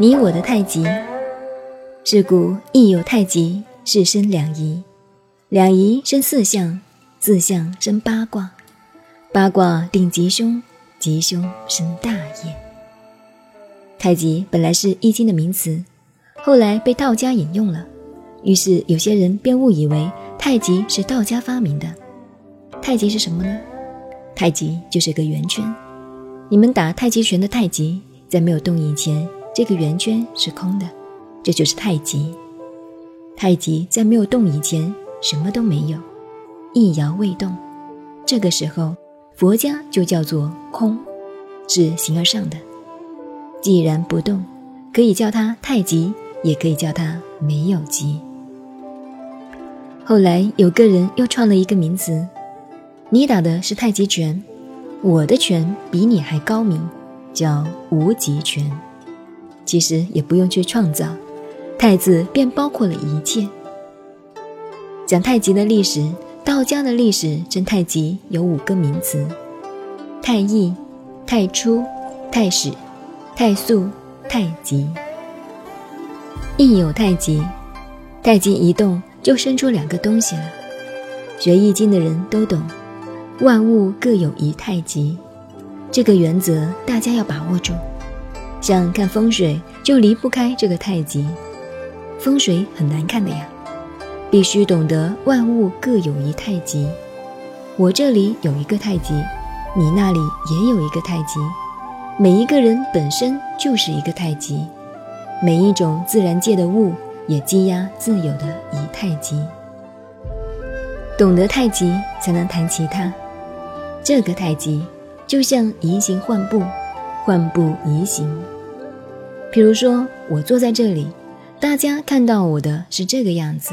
你我的太极，是故亦有太极，是生两仪，两仪生四象，四象生八卦，八卦定吉凶，吉凶生大业。太极本来是易经的名词，后来被道家引用了，于是有些人便误以为太极是道家发明的。太极是什么呢？太极就是个圆圈，你们打太极拳的太极，在没有动以前。这个圆圈是空的，这就是太极。太极在没有动以前，什么都没有，一摇未动。这个时候，佛家就叫做空，是形而上的。既然不动，可以叫它太极，也可以叫它没有极。后来有个人又创了一个名词：你打的是太极拳，我的拳比你还高明，叫无极拳。其实也不用去创造，太字便包括了一切。讲太极的历史，道家的历史称太极有五个名词：太易、太初、太始、太素、太极。易有太极，太极一动就生出两个东西了。学易经的人都懂，万物各有一太极，这个原则大家要把握住。像看风水就离不开这个太极，风水很难看的呀，必须懂得万物各有一太极。我这里有一个太极，你那里也有一个太极，每一个人本身就是一个太极，每一种自然界的物也积压自有的一太极。懂得太极，才能谈其他。这个太极就像移形换步。换步移形，比如说，我坐在这里，大家看到我的是这个样子。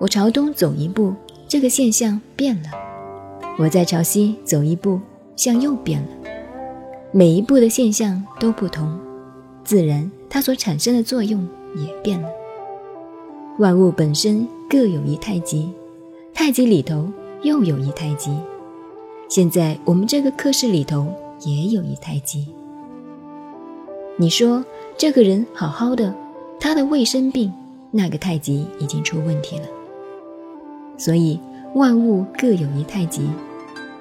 我朝东走一步，这个现象变了；我再朝西走一步，向右变了。每一步的现象都不同，自然它所产生的作用也变了。万物本身各有一太极，太极里头又有一太极。现在我们这个课室里头也有一太极。你说这个人好好的，他的胃生病，那个太极已经出问题了。所以万物各有一太极，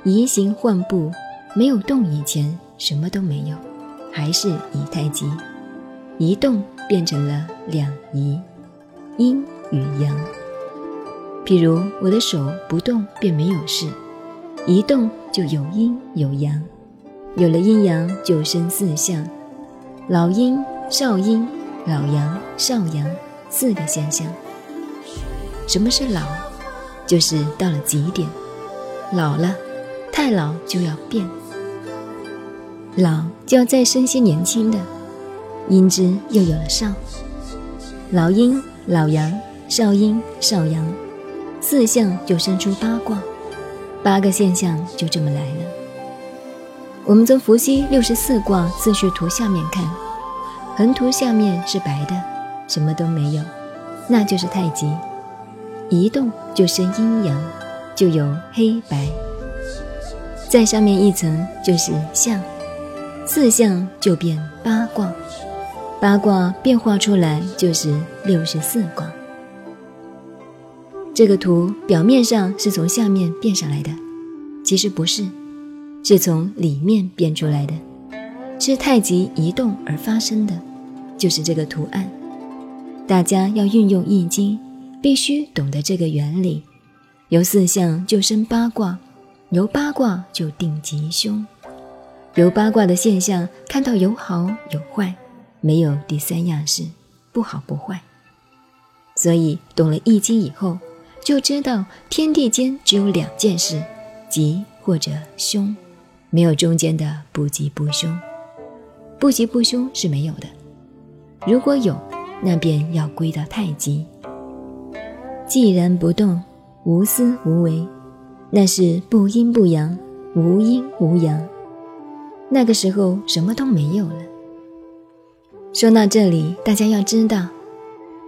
移形换步，没有动以前什么都没有，还是一太极，一动变成了两仪，阴与阳。譬如我的手不动便没有事，一动就有阴有阳，有了阴阳就生四象。老阴、少阴、老阳、少阳四个现象。什么是老？就是到了极点，老了，太老就要变，老就要再生些年轻的，因之又有了少。老阴、老阳、少阴、少阳，四象就生出八卦，八个现象就这么来了。我们从伏羲六十四卦次序图下面看，横图下面是白的，什么都没有，那就是太极。一动就生阴阳，就有黑白。再上面一层就是象，四象就变八卦，八卦变化出来就是六十四卦。这个图表面上是从下面变上来的，其实不是。是从里面变出来的，是太极移动而发生的，就是这个图案。大家要运用易经，必须懂得这个原理。由四象就生八卦，由八卦就定吉凶。由八卦的现象看到有好有坏，没有第三样事，不好不坏。所以懂了易经以后，就知道天地间只有两件事：吉或者凶。没有中间的不吉不凶，不吉不凶是没有的。如果有，那便要归到太极。既然不动，无思无为，那是不阴不阳，无阴无阳。那个时候什么都没有了。说到这里，大家要知道，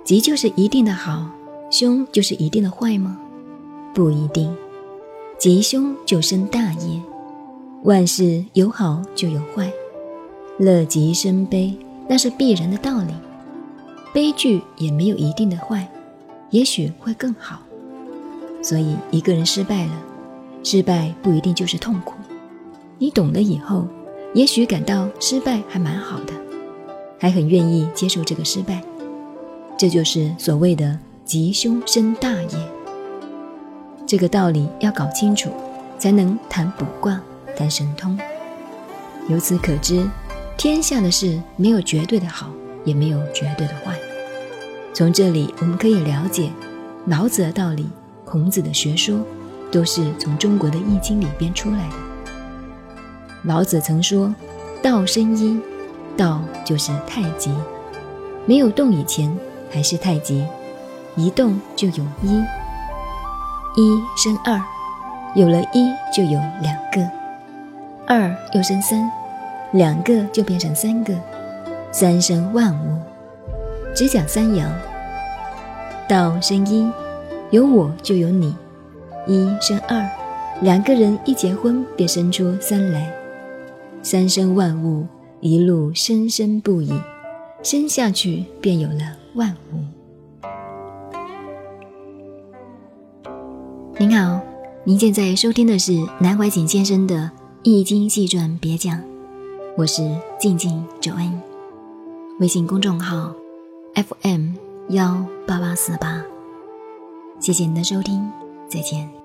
吉就是一定的好，凶就是一定的坏吗？不一定，吉凶就生大业。万事有好就有坏，乐极生悲，那是必然的道理。悲剧也没有一定的坏，也许会更好。所以一个人失败了，失败不一定就是痛苦。你懂了以后，也许感到失败还蛮好的，还很愿意接受这个失败。这就是所谓的吉凶生大业。这个道理要搞清楚，才能谈卜卦、谈神通。由此可知，天下的事没有绝对的好，也没有绝对的坏。从这里我们可以了解老子的道理，孔子的学说，都是从中国的易经里边出来的。老子曾说：“道生一，道就是太极。没有动以前还是太极，一动就有一，一生二，有了一就有两个。”二又生三，两个就变成三个，三生万物。只讲三爻。道生一，有我就有你；一生二，两个人一结婚便生出三来。三生万物，一路生生不已，生下去便有了万物。您好，您现在收听的是南怀瑾先生的。《易经细传别讲》，我是静静九恩，微信公众号 FM 幺八八四八，谢谢你的收听，再见。